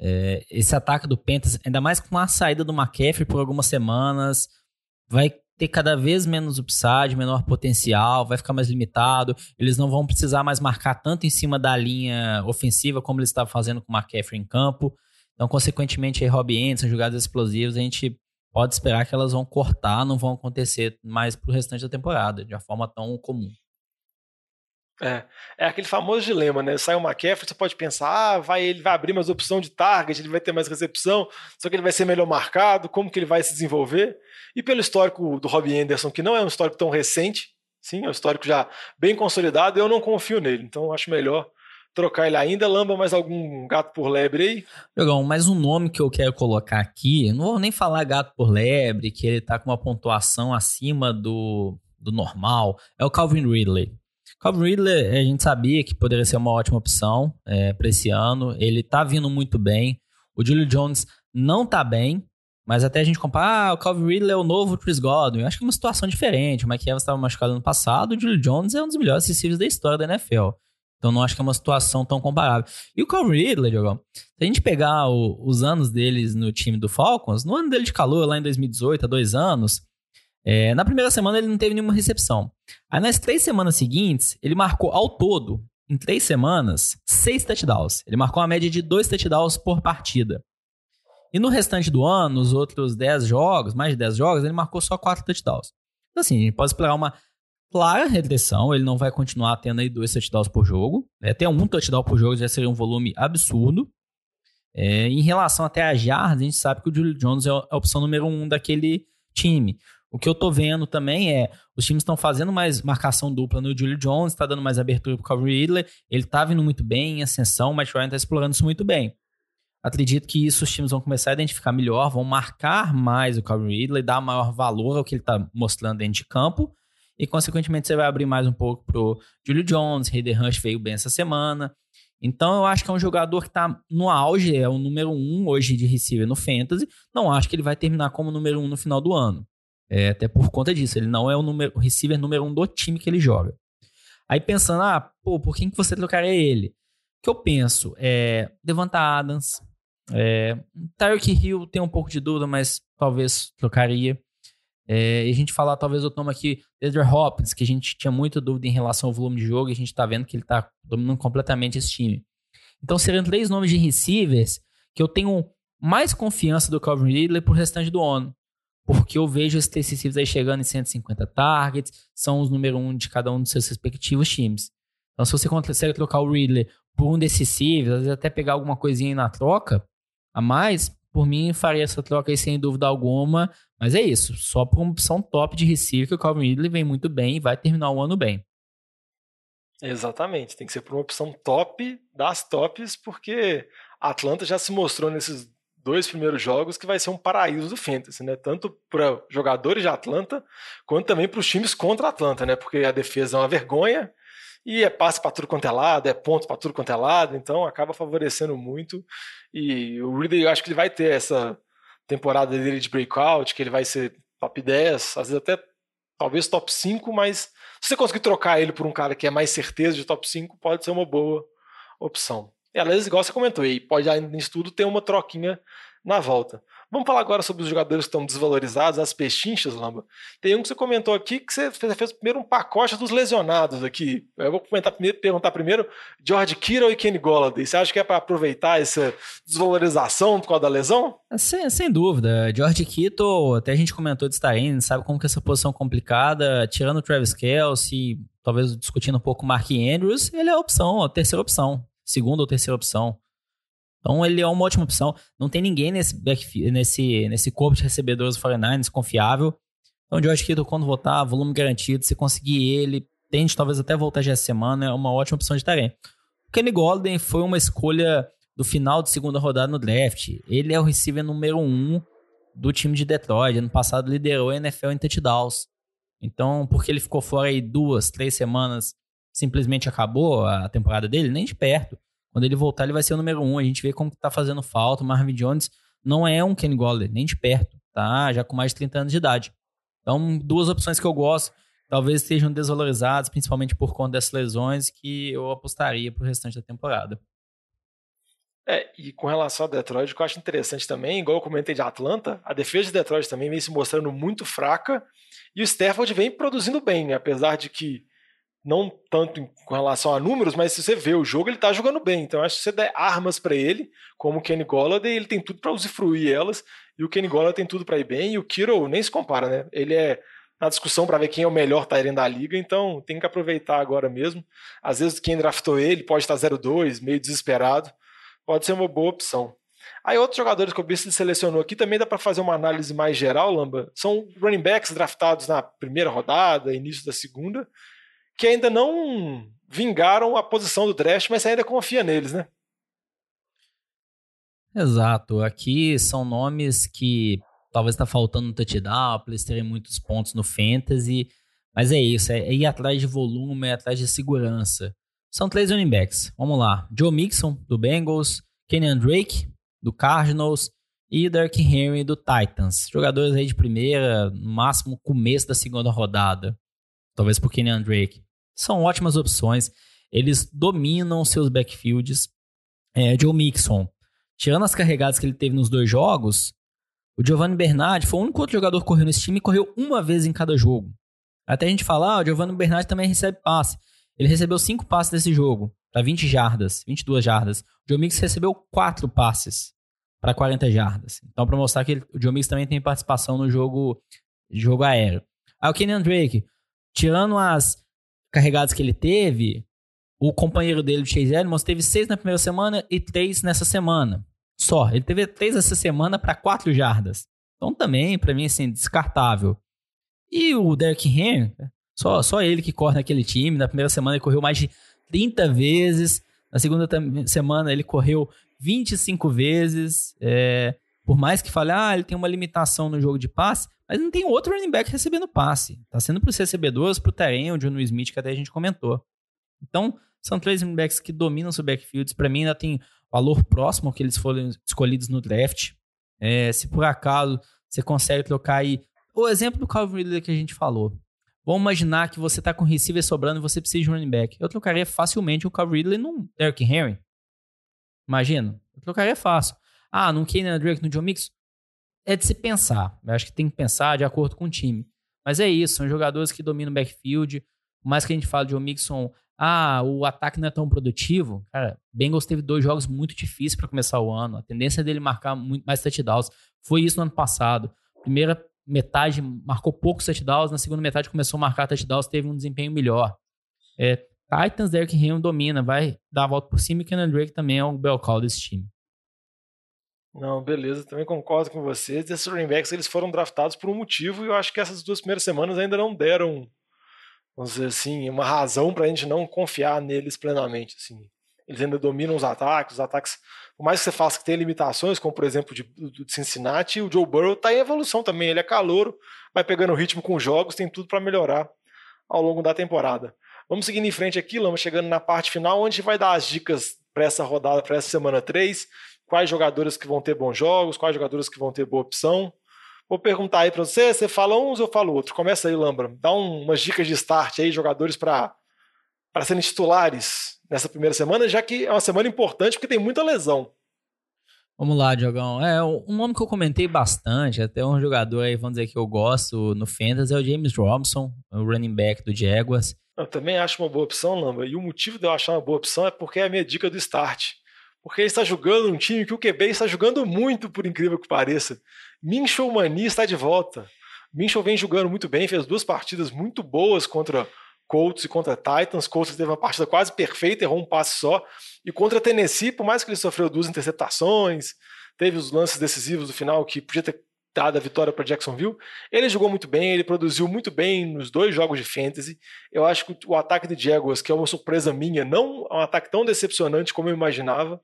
É, esse ataque do Pentas, ainda mais com a saída do McCaffrey por algumas semanas, vai ter cada vez menos upside, menor potencial, vai ficar mais limitado. Eles não vão precisar mais marcar tanto em cima da linha ofensiva como eles estavam fazendo com o McCaffrey em campo. Então, consequentemente, aí Robbie Anderson, jogadas explosivas, a gente pode esperar que elas vão cortar, não vão acontecer mais pro restante da temporada, de uma forma tão comum. É, é aquele famoso dilema, né? Sai o McCaffrey, você pode pensar, ah, vai, ele vai abrir mais opção de target, ele vai ter mais recepção, só que ele vai ser melhor marcado, como que ele vai se desenvolver? E pelo histórico do Robbie Anderson, que não é um histórico tão recente, sim, é um histórico já bem consolidado, eu não confio nele, então acho melhor trocar ele ainda. Lamba mais algum gato por lebre aí? Jogão, mais um nome que eu quero colocar aqui, não vou nem falar gato por lebre, que ele tá com uma pontuação acima do, do normal, é o Calvin Ridley. Calvin Ridley, a gente sabia que poderia ser uma ótima opção é, para esse ano. Ele tá vindo muito bem. O Julio Jones não tá bem, mas até a gente comparar, ah, o Calvin Ridley é o novo Chris Godwin. Eu acho que é uma situação diferente. O Mike Evans estava machucado no passado, o Julio Jones é um dos melhores receivers da história da NFL. Então não acho que é uma situação tão comparável. E o Calvin Ridley, Diogão, se a gente pegar o, os anos deles no time do Falcons, no ano dele de calor, lá em 2018, há dois anos, é, na primeira semana ele não teve nenhuma recepção. Aí nas três semanas seguintes, ele marcou ao todo, em três semanas, seis touchdowns. Ele marcou uma média de dois touchdowns por partida. E no restante do ano, nos outros dez jogos, mais de dez jogos, ele marcou só quatro touchdowns. Então, assim, a gente pode esperar uma clara regressão. Ele não vai continuar tendo aí dois touchdowns por jogo. É, até um touchdown por jogo já seria um volume absurdo. É, em relação até a jardas, a gente sabe que o Julio Jones é a opção número um daquele time. O que eu tô vendo também é os times estão fazendo mais marcação dupla no Julio Jones, tá dando mais abertura pro Calvin Ridley, ele tá vindo muito bem em ascensão, o Matt Ryan tá explorando isso muito bem. Acredito que isso os times vão começar a identificar melhor, vão marcar mais o Calvin Ridley, dar maior valor ao que ele tá mostrando dentro de campo, e consequentemente você vai abrir mais um pouco pro Julio Jones, Hayden Rush veio bem essa semana. Então eu acho que é um jogador que está no auge, é o número um hoje de receiver no Fantasy. Não acho que ele vai terminar como número um no final do ano. É, até por conta disso, ele não é o, número, o receiver número um do time que ele joga. Aí pensando, ah, pô, por quem que você trocaria ele? O que eu penso é Devonta Adams, é, Tyreek Hill tem um pouco de dúvida, mas talvez trocaria. É, e a gente falar talvez o nome aqui, Edward Hopkins, que a gente tinha muita dúvida em relação ao volume de jogo e a gente tá vendo que ele tá dominando completamente esse time. Então seriam três nomes de receivers que eu tenho mais confiança do Calvin Ridley pro restante do ano porque eu vejo esses receivers aí chegando em 150 targets, são os número um de cada um dos seus respectivos times. Então, se você consegue trocar o Ridley por um desses às vezes até pegar alguma coisinha aí na troca a mais, por mim, faria essa troca aí sem dúvida alguma. Mas é isso, só por uma opção top de receiver que o Calvin Ridley vem muito bem e vai terminar o ano bem. Exatamente, tem que ser por uma opção top das tops, porque a Atlanta já se mostrou nesses dois primeiros jogos que vai ser um paraíso do Fantasy, né? Tanto para jogadores de Atlanta, quanto também para os times contra Atlanta, né? Porque a defesa é uma vergonha E é passe para tudo quanto é lado, é ponto para tudo quanto é lado, então acaba favorecendo muito. E o Ridley, eu acho que ele vai ter essa temporada dele de breakout, que ele vai ser top 10, às vezes até talvez top 5, mas se você conseguir trocar ele por um cara que é mais certeza de top 5, pode ser uma boa opção. Às vezes, igual você comentou, e pode ainda nisso tudo ter uma troquinha na volta. Vamos falar agora sobre os jogadores que estão desvalorizados, as pechinchas, Lamba. Tem um que você comentou aqui que você fez primeiro um pacote dos lesionados aqui. Eu vou comentar primeiro, perguntar primeiro George Kittle e Kenny Golladay. Você acha que é para aproveitar essa desvalorização por causa da lesão? Sem, sem dúvida. George Kittle, até a gente comentou de Starine, sabe como que essa posição é complicada, tirando o Travis Kelce, talvez discutindo um pouco o Mark Andrews, ele é a opção, a terceira opção, segunda ou terceira opção. Então ele é uma ótima opção. Não tem ninguém nesse, nesse, nesse corpo de recebedores do 49ers confiável. Então, George Kittle, quando voltar, volume garantido. Se conseguir ele, tente talvez até voltar já essa semana, é uma ótima opção de tarefa. O Kenny Golden foi uma escolha do final de segunda rodada no draft. Ele é o receiver número um do time de Detroit. Ano passado liderou a NFL em touchdowns. Então, porque ele ficou fora aí duas, três semanas, simplesmente acabou a temporada dele? Nem de perto. Quando ele voltar, ele vai ser o número um. A gente vê como tá fazendo falta. O Marvin Jones não é um Kenny Golladay, nem de perto, tá? Já com mais de 30 anos de idade. Então, duas opções que eu gosto, talvez estejam desvalorizadas, principalmente por conta dessas lesões, que eu apostaria pro restante da temporada. É, e com relação a Detroit, o que eu acho interessante também, igual eu comentei de Atlanta, a defesa de Detroit também vem se mostrando muito fraca e o Stafford vem produzindo bem, né? apesar de que não tanto com relação a números, mas se você vê o jogo, ele tá jogando bem. Então, acho que se você der armas para ele, como o Kenny Golladay, ele tem tudo para usufruir elas, e o Kenny Golladay tem tudo para ir bem, e o Kiro nem se compara, né? Ele é na discussão para ver quem é o melhor Tyrant da liga, então tem que aproveitar agora mesmo. Às vezes quem draftou ele pode estar 0-2, meio desesperado, pode ser uma boa opção. Aí outros jogadores que o Bice selecionou aqui também dá para fazer uma análise mais geral, Lamba. São running backs draftados na primeira rodada, início da segunda, que ainda não vingaram a posição do draft, mas ainda confia neles, né? Exato. Aqui são nomes que talvez está faltando um touchdown, para eles terem muitos pontos no fantasy. Mas é isso, é ir atrás de volume, é atrás de segurança. São três running backs. Vamos lá. Joe Mixon, do Bengals. Kenyan Drake, do Cardinals. E Derrick Henry, do Titans. Jogadores aí de primeira, no máximo começo da segunda rodada. Talvez por Kenyan Drake são ótimas opções. Eles dominam seus backfields. É, Joe Mixon, tirando as carregadas que ele teve nos dois jogos, o Giovanni Bernardi foi o único outro jogador que correu nesse time e correu uma vez em cada jogo. Até a gente falar, ah, o Giovanni Bernardi também recebe passe. Ele recebeu cinco passes nesse jogo, para 20 jardas, 22 jardas. O Joe Mixon recebeu quatro passes para 40 jardas. Então, para mostrar que ele, o Joe Mixon também tem participação no jogo, jogo aéreo. Aí o Kenyan Drake, tirando as carregados que ele teve, o companheiro dele, o Chase Edmonds, teve seis na primeira semana e três nessa semana. Só. Ele teve três essa semana para quatro jardas. Então também, para mim, assim, descartável. E o Derrick Henry, só, só ele que corre naquele time. Na primeira semana ele correu mais de 30 vezes. Na segunda semana ele correu 25 vezes. É, por mais que fale, ah, ele tem uma limitação no jogo de passe, mas não tem outro running back recebendo passe. Tá sendo para os recebedores, para o Terren, o John Smith, que até a gente comentou. Então, são três running backs que dominam seu backfield. Para mim, ainda tem valor próximo que eles foram escolhidos no draft. É, se por acaso você consegue trocar aí. O exemplo do Calvin Ridley que a gente falou. Vamos imaginar que você tá com receiver sobrando e você precisa de um running back. Eu trocaria facilmente o Calvin Ridley num Derrick Henry. Imagina. Eu trocaria fácil. Ah, num Kenyan Drake, no John Mix? É de se pensar. Eu acho que tem que pensar de acordo com o time. Mas é isso, são jogadores que dominam o backfield. Por mais que a gente fale de Joe Mixon, ah, o ataque não é tão produtivo. Cara, Bengals teve dois jogos muito difíceis para começar o ano. A tendência dele marcar muito mais touchdowns. Foi isso no ano passado. Primeira metade marcou poucos touchdowns, na segunda metade começou a marcar touchdowns, teve um desempenho melhor. É, Titans, Derrick Henry domina, vai dar a volta por cima e Kenan Drake também é um bel call desse time. Não, beleza, também concordo com vocês. Esses running backs eles foram draftados por um motivo e eu acho que essas duas primeiras semanas ainda não deram, vamos dizer assim, uma razão para a gente não confiar neles plenamente. Assim. Eles ainda dominam os ataques, os ataques, por mais que você faça que tenha limitações, como por exemplo de, de Cincinnati, o Joe Burrow está em evolução também. Ele é calouro, vai pegando ritmo com os jogos, tem tudo para melhorar ao longo da temporada. Vamos seguindo em frente aqui, Lama, chegando na parte final, onde vai dar as dicas para essa rodada, para essa semana 3. Quais jogadores que vão ter bons jogos, quais jogadores que vão ter boa opção. Vou perguntar aí para você, você fala uns, eu falo outro. Começa aí, Lambra. Dá um, umas dicas de start aí, jogadores para serem titulares nessa primeira semana, já que é uma semana importante porque tem muita lesão. Vamos lá, Diogão. É, um nome que eu comentei bastante, até um jogador aí, vamos dizer que eu gosto no Fantasy, é o James Robinson, o running back do Jaguars. Eu também acho uma boa opção, Lamba. E o motivo de eu achar uma boa opção é porque é a minha dica do start. Porque ele está jogando um time que o QB está jogando muito, por incrível que pareça. Minchel Mani está de volta. Minchel vem jogando muito bem, fez duas partidas muito boas contra Colts e contra Titans. Colts teve uma partida quase perfeita, errou um passe só. E contra Tennessee, por mais que ele sofreu duas interceptações, teve os lances decisivos do final que podia ter dado a vitória para Jacksonville, ele jogou muito bem, ele produziu muito bem nos dois jogos de fantasy. Eu acho que o ataque de Jaguars, que é uma surpresa minha, não é um ataque tão decepcionante como eu imaginava.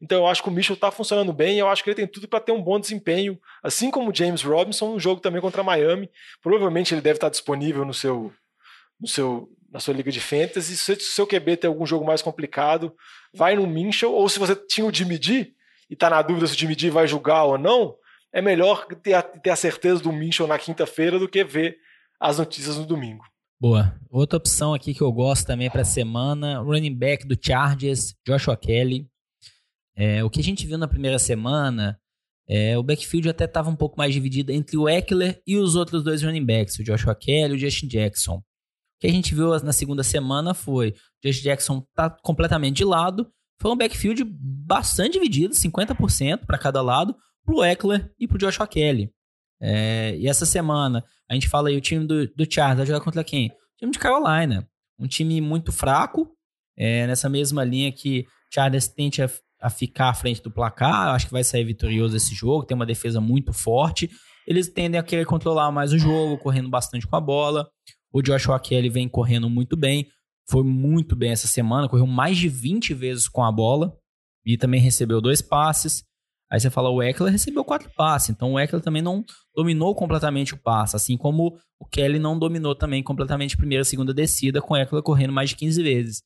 Então eu acho que o Mitchell está funcionando bem, eu acho que ele tem tudo para ter um bom desempenho, assim como o James Robinson, um jogo também contra Miami. Provavelmente ele deve estar disponível no seu no seu, na sua liga de fantasy. Se o seu QB tem algum jogo mais complicado, vai no Minchel. Ou se você tinha o Jimmy D e está na dúvida se o Jimmy D vai julgar ou não, é melhor ter a, ter a certeza do Minchel na quinta-feira do que ver as notícias no domingo. Boa. Outra opção aqui que eu gosto também para a semana, running back do Chargers, Joshua Kelly. É, o que a gente viu na primeira semana, é, o backfield até estava um pouco mais dividido entre o Eckler e os outros dois running backs, o Joshua Kelly e o Justin Jackson. O que a gente viu na segunda semana foi o Josh Jackson tá completamente de lado. Foi um backfield bastante dividido, 50% para cada lado, pro Eckler e pro Joshua Kelly. É, e essa semana, a gente fala aí, o time do, do vai jogar contra quem? O time de Carolina. Um time muito fraco, é, nessa mesma linha que Chargers tente a, a, ficar à frente do placar. Acho que vai sair vitorioso esse jogo, tem uma defesa muito forte. Eles tendem a querer controlar mais o jogo, correndo bastante com a bola. O Joshua Kelly vem correndo muito bem, foi muito bem essa semana, correu mais de 20 vezes com a bola e também recebeu dois passes. Aí você fala, o Eckler recebeu quatro passes, então o Eckler também não dominou completamente o passe, assim como o Kelly não dominou também completamente a primeira e segunda descida, com o Eckler correndo mais de 15 vezes.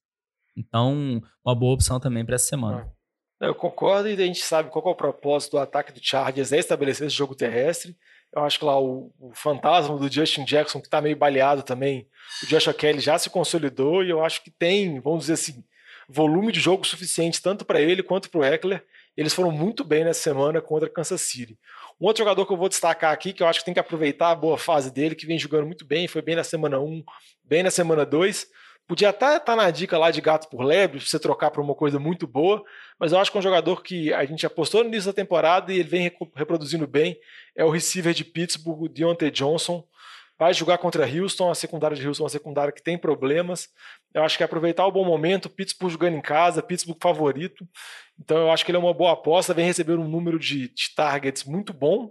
Então, uma boa opção também para essa semana. Eu concordo e a gente sabe qual é o propósito do ataque do Chargers, é estabelecer esse jogo terrestre. Eu acho que lá o, o fantasma do Justin Jackson, que está meio baleado também, o Joshua Kelly já se consolidou e eu acho que tem, vamos dizer assim, volume de jogo suficiente tanto para ele quanto para o Eckler. Eles foram muito bem nessa semana contra Kansas City. Um outro jogador que eu vou destacar aqui, que eu acho que tem que aproveitar a boa fase dele, que vem jogando muito bem, foi bem na semana 1, bem na semana 2, Podia até estar tá na dica lá de gato por lebre, pra você trocar por uma coisa muito boa, mas eu acho que é um jogador que a gente apostou no início da temporada e ele vem reproduzindo bem. É o receiver de Pittsburgh, Deontay Johnson. Vai jogar contra Houston, a secundária de Houston é uma secundária que tem problemas. Eu acho que é aproveitar o bom momento, Pittsburgh jogando em casa, Pittsburgh favorito. Então eu acho que ele é uma boa aposta, vem recebendo um número de, de targets muito bom.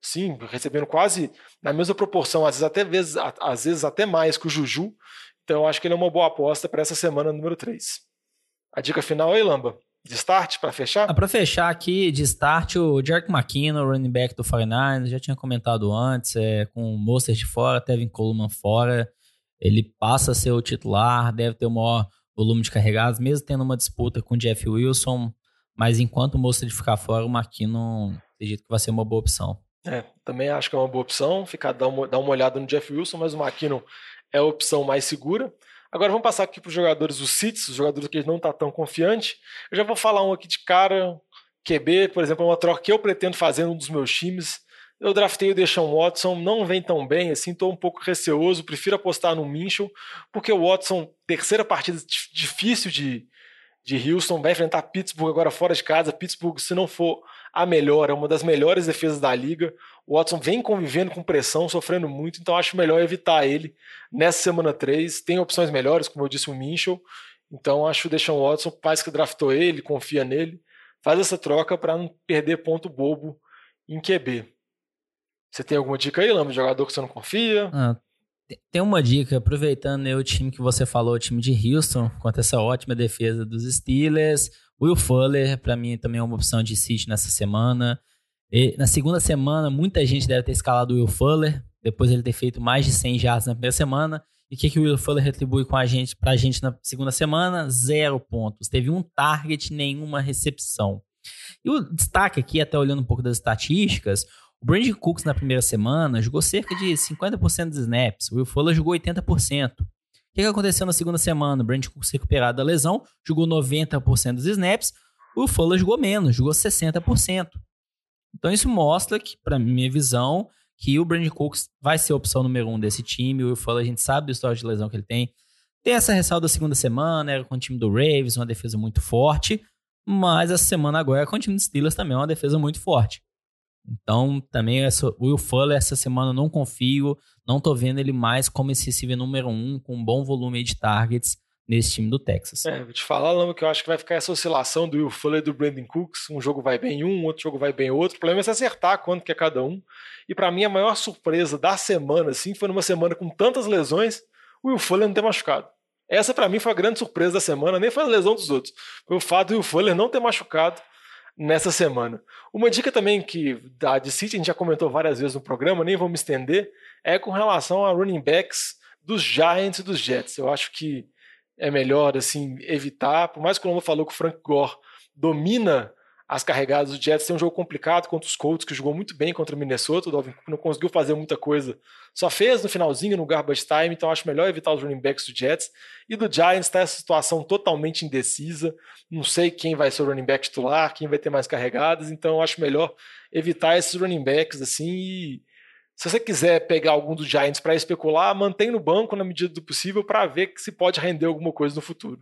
Sim, recebendo quase na mesma proporção, às vezes até, vezes, às vezes até mais que o Juju. Então eu acho que ele é uma boa aposta para essa semana número 3. A dica final aí, Lamba? De start, para fechar? Ah, para fechar aqui, de start, o Jerk McKinnon, running back do 49 já tinha comentado antes, é, com o Mostert de fora, Tevin Coleman fora, ele passa a ser o titular, deve ter o maior volume de carregados, mesmo tendo uma disputa com o Jeff Wilson, mas enquanto o Mostert ficar fora, o McKinnon acredito que vai ser uma boa opção. É, também acho que é uma boa opção, ficar dar uma, dar uma olhada no Jeff Wilson, mas o McKinnon é a opção mais segura. Agora vamos passar aqui para os jogadores do Cits, os jogadores que não estão tá tão confiante. Eu já vou falar um aqui de cara, QB, por exemplo, é uma troca que eu pretendo fazer num dos meus times. Eu draftei o Deshaun Watson, não vem tão bem, assim, estou um pouco receoso, prefiro apostar no Minchel, porque o Watson, terceira partida difícil de, de Houston, vai enfrentar Pittsburgh agora fora de casa. Pittsburgh, se não for a melhor, é uma das melhores defesas da liga. O Watson vem convivendo com pressão, sofrendo muito, então acho melhor evitar ele nessa semana 3. Tem opções melhores, como eu disse, o Minchel. Então acho o Watson, faz que draftou ele, confia nele, faz essa troca para não perder ponto bobo em QB. Você tem alguma dica aí, Lama, de jogador que você não confia? Ah, tem uma dica, aproveitando né, o time que você falou, o time de Houston, contra essa ótima defesa dos Steelers. Will Fuller, para mim, também é uma opção de City nessa semana. E na segunda semana, muita gente deve ter escalado o Will Fuller, depois ele ter feito mais de 100 jardas na primeira semana, E o que, que o Will Fuller retribui com a gente, pra gente na segunda semana? Zero pontos. Teve um target, nenhuma recepção. E o destaque aqui, até olhando um pouco das estatísticas, o Brandon Cooks na primeira semana jogou cerca de 50% dos snaps. O Will Fuller jogou 80%. O que, que aconteceu na segunda semana? O Brandon Cooks recuperado da lesão, jogou 90% dos snaps. O Fuller jogou menos, jogou 60%. Então isso mostra que, para minha visão, que o Brandon Cooks vai ser a opção número um desse time. O Fuller, a gente sabe do histórico de lesão que ele tem. Tem essa ressalva da segunda semana, era com o time do Ravens, uma defesa muito forte. Mas essa semana agora é com o time do Steelers também, é uma defesa muito forte. Então, também essa, o Will Fuller essa semana eu não confio, não tô vendo ele mais como esse número um, com um bom volume de targets nesse time do Texas. É, vou te falar, Lama, que eu acho que vai ficar essa oscilação do Will Fuller e do Brandon Cooks. Um jogo vai bem um, outro jogo vai bem outro. O problema é se acertar quanto que é cada um. E para mim, a maior surpresa da semana, assim, foi numa semana com tantas lesões, o Will Fuller não ter machucado. Essa para mim foi a grande surpresa da semana, nem foi a lesão dos outros. Foi o fato do Will Fuller não ter machucado nessa semana. Uma dica também que da de City, a gente já comentou várias vezes no programa, nem vou me estender, é com relação a running backs dos Giants e dos Jets. Eu acho que é melhor assim evitar, por mais que o Lombo falou que o Frank Gore domina as carregadas do Jets tem um jogo complicado contra os Colts, que jogou muito bem contra o Minnesota. O Dalvin Cook não conseguiu fazer muita coisa, só fez no finalzinho, no garbage time. Então acho melhor evitar os running backs do Jets. E do Giants está essa situação totalmente indecisa. Não sei quem vai ser o running back titular, quem vai ter mais carregadas. Então acho melhor evitar esses running backs assim. E se você quiser pegar algum dos Giants para especular, mantém no banco na medida do possível para ver se pode render alguma coisa no futuro.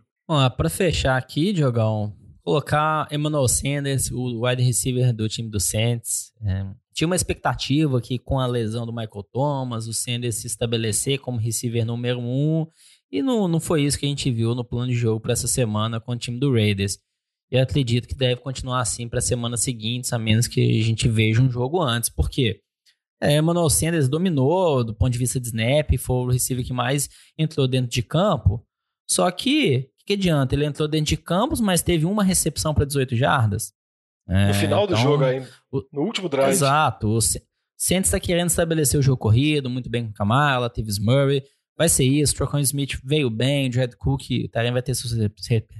Para fechar aqui, Diogão, colocar Emmanuel Sanders, o wide receiver do time do Saints. É, tinha uma expectativa que com a lesão do Michael Thomas, o Sanders se estabelecer como receiver número um. E não, não foi isso que a gente viu no plano de jogo para essa semana com o time do Raiders. E acredito que deve continuar assim para a semana seguinte, a menos que a gente veja um jogo antes. Por quê? É, Emmanuel Sanders dominou do ponto de vista de snap, foi o receiver que mais entrou dentro de campo. Só que que adianta? Ele entrou dentro de campos, mas teve uma recepção para 18 jardas. É, no final do então, jogo ainda. No último drive. Exato. O Saints está querendo estabelecer o jogo corrido, muito bem com Kamala, teve Murray. Vai ser isso. Trocon Smith veio bem. Jared Cook também vai ter suas,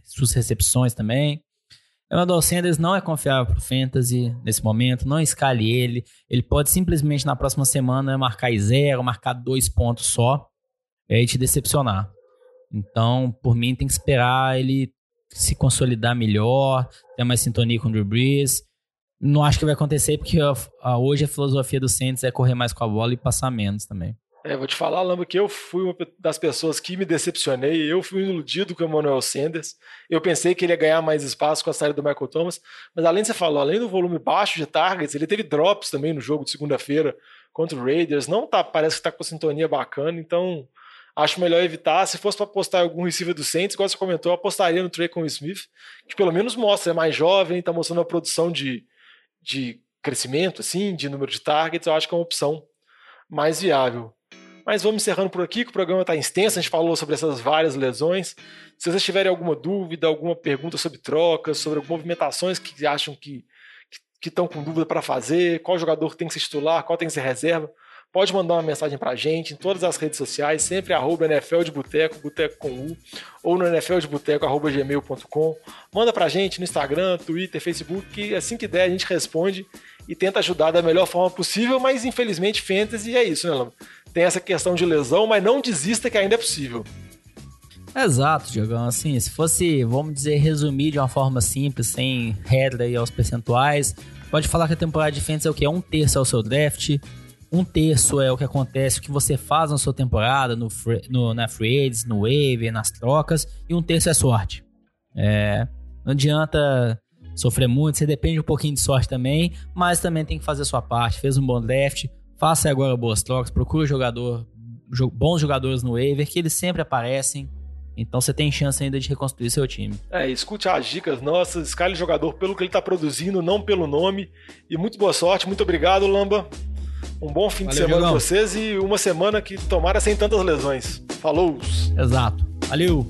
suas recepções também. Emmanuel Sanders não é confiável para o Fantasy nesse momento. Não escale ele. Ele pode simplesmente na próxima semana marcar zero, marcar dois pontos só. E aí te decepcionar. Então, por mim, tem que esperar ele se consolidar melhor, ter mais sintonia com o Drew Brees. Não acho que vai acontecer, porque a, a, hoje a filosofia do Saints é correr mais com a bola e passar menos também. É, vou te falar, Lamba, que eu fui uma das pessoas que me decepcionei. Eu fui iludido com o Emmanuel Sanders. Eu pensei que ele ia ganhar mais espaço com a saída do Michael Thomas. Mas além de você falou, além do volume baixo de targets, ele teve drops também no jogo de segunda-feira contra o Raiders. Não tá, parece que está com sintonia bacana. Então, acho melhor evitar. Se fosse para apostar em algum receiver do Saints, igual você comentou, eu apostaria no Traycon Smith, que pelo menos mostra, é mais jovem, está mostrando uma produção de, de crescimento, assim, de número de targets, eu acho que é uma opção mais viável. Mas vamos encerrando por aqui, que o programa está extenso, a gente falou sobre essas várias lesões. Se vocês tiverem alguma dúvida, alguma pergunta sobre trocas, sobre movimentações que acham que que estão com dúvida para fazer, qual jogador tem que ser titular, qual tem que ser reserva, pode mandar uma mensagem pra gente em todas as redes sociais, sempre arroba NFL de Boteco, Boteco com U, ou no nfldeboteco, arroba gmail.com. Manda pra gente no Instagram, Twitter, Facebook, que assim que der a gente responde e tenta ajudar da melhor forma possível, mas infelizmente Fantasy é isso, né, Lama? Tem essa questão de lesão, mas não desista que ainda é possível. Exato, Diogão. Assim, se fosse, vamos dizer, resumir de uma forma simples, sem regra e aos percentuais, pode falar que a temporada de Fantasy é o que? É um terço ao seu draft, um terço é o que acontece, o que você faz na sua temporada, no, no na free agents, no waiver, nas trocas, e um terço é sorte. É, não adianta sofrer muito, você depende um pouquinho de sorte também, mas também tem que fazer a sua parte. Fez um bom draft, faça agora boas trocas, procure jogador, bons jogadores no waiver, que eles sempre aparecem. Então você tem chance ainda de reconstruir seu time. É, escute as dicas nossas, escale o jogador pelo que ele está produzindo, não pelo nome. E muito boa sorte, muito obrigado, Lamba. Um bom fim Valeu, de semana para vocês e uma semana que tomara sem tantas lesões. Falou! Exato. Valeu!